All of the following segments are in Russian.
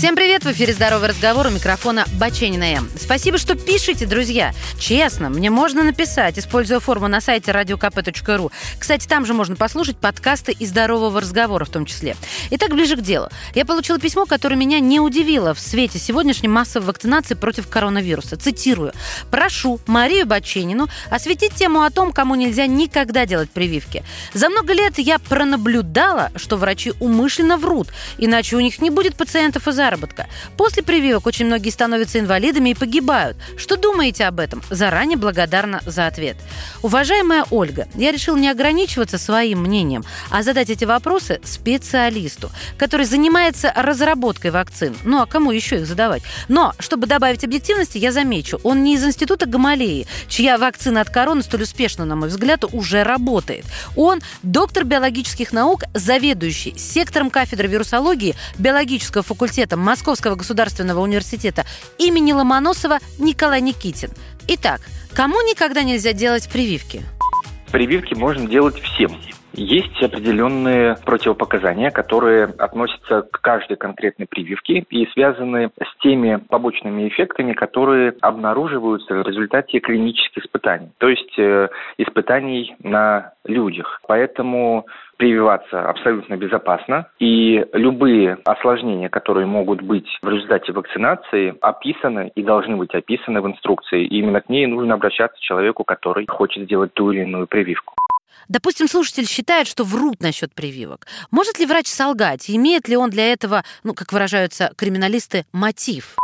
Всем привет! В эфире «Здоровый разговор» у микрофона Баченина М. Спасибо, что пишете, друзья. Честно, мне можно написать, используя форму на сайте radiokp.ru. Кстати, там же можно послушать подкасты и «Здорового разговора» в том числе. Итак, ближе к делу. Я получила письмо, которое меня не удивило в свете сегодняшней массовой вакцинации против коронавируса. Цитирую. «Прошу Марию Баченину осветить тему о том, кому нельзя никогда делать прививки. За много лет я пронаблюдала, что врачи умышленно врут, иначе у них не будет пациентов и заработка. После прививок очень многие становятся инвалидами и погибают. Что думаете об этом? Заранее благодарна за ответ. Уважаемая Ольга, я решил не ограничиваться своим мнением, а задать эти вопросы специалисту, который занимается разработкой вакцин. Ну а кому еще их задавать? Но, чтобы добавить объективности, я замечу, он не из института Гамалеи, чья вакцина от короны столь успешно, на мой взгляд, уже работает. Он доктор биологических наук, заведующий сектором кафедры вирусологии биологического факультета Московского государственного университета имени Ломоносова Николай Никитин. Итак, кому никогда нельзя делать прививки? Прививки можно делать всем. Есть определенные противопоказания, которые относятся к каждой конкретной прививке и связаны с теми побочными эффектами, которые обнаруживаются в результате клинических испытаний, то есть э, испытаний на людях. Поэтому прививаться абсолютно безопасно, и любые осложнения, которые могут быть в результате вакцинации, описаны и должны быть описаны в инструкции. И именно к ней нужно обращаться человеку, который хочет сделать ту или иную прививку. Допустим, слушатель считает, что врут насчет прививок. Может ли врач солгать? Имеет ли он для этого, ну, как выражаются криминалисты, мотив?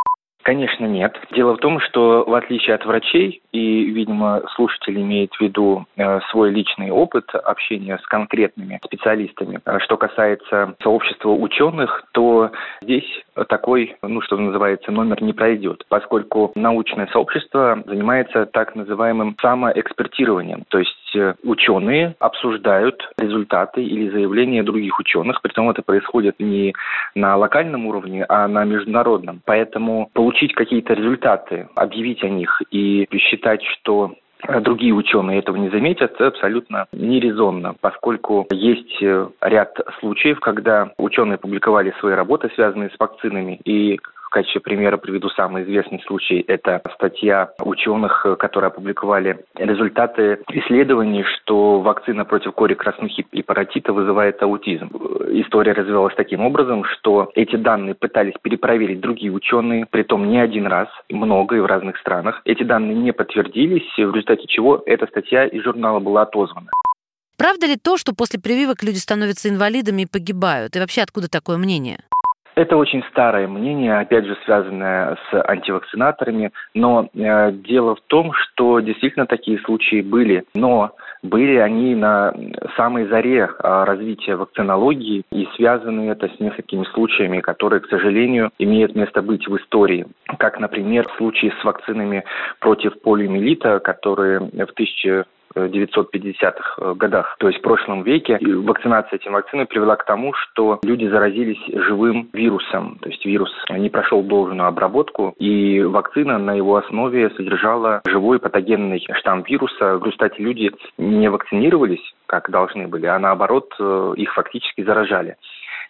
Конечно, нет. Дело в том, что в отличие от врачей, и, видимо, слушатель имеет в виду э, свой личный опыт общения с конкретными специалистами, э, что касается сообщества ученых, то здесь такой, ну, что называется, номер не пройдет, поскольку научное сообщество занимается так называемым самоэкспертированием, то есть ученые обсуждают результаты или заявления других ученых, притом это происходит не на локальном уровне, а на международном. Поэтому получить какие-то результаты, объявить о них и считать, что другие ученые этого не заметят, абсолютно нерезонно, поскольку есть ряд случаев, когда ученые публиковали свои работы, связанные с вакцинами, и качестве примера приведу самый известный случай. Это статья ученых, которые опубликовали результаты исследований, что вакцина против кори краснухи и паротита вызывает аутизм. История развивалась таким образом, что эти данные пытались перепроверить другие ученые, притом не один раз, много и в разных странах. Эти данные не подтвердились, в результате чего эта статья из журнала была отозвана. Правда ли то, что после прививок люди становятся инвалидами и погибают? И вообще откуда такое мнение? Это очень старое мнение, опять же, связанное с антивакцинаторами, но э, дело в том, что действительно такие случаи были, но были они на самой заре э, развития вакцинологии и связаны это с несколькими случаями, которые, к сожалению, имеют место быть в истории. Как, например, случаи с вакцинами против полиомиелита, которые в 1000 1950-х э, годах, то есть в прошлом веке. И вакцинация этим вакциной привела к тому, что люди заразились живым вирусом, то есть вирус не прошел должную обработку, и вакцина на его основе содержала живой патогенный штамм вируса. В результате люди не вакцинировались, как должны были, а наоборот э, их фактически заражали.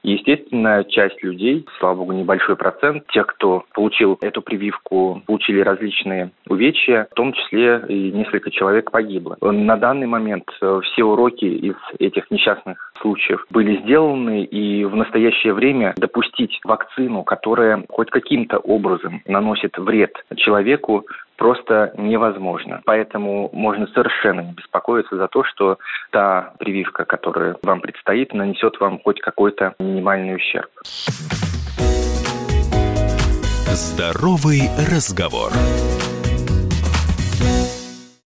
Естественно, часть людей, слава богу, небольшой процент, тех, кто получил эту прививку, получили различные увечья, в том числе и несколько человек погибло. На данный момент э, все уроки из этих несчастных случаев были сделаны, и в настоящее время допустить вакцину, которая хоть каким-то образом наносит вред человеку, просто невозможно. Поэтому можно совершенно не беспокоиться за то, что та прививка, которая вам предстоит, нанесет вам хоть какой-то минимальный ущерб. Здоровый разговор.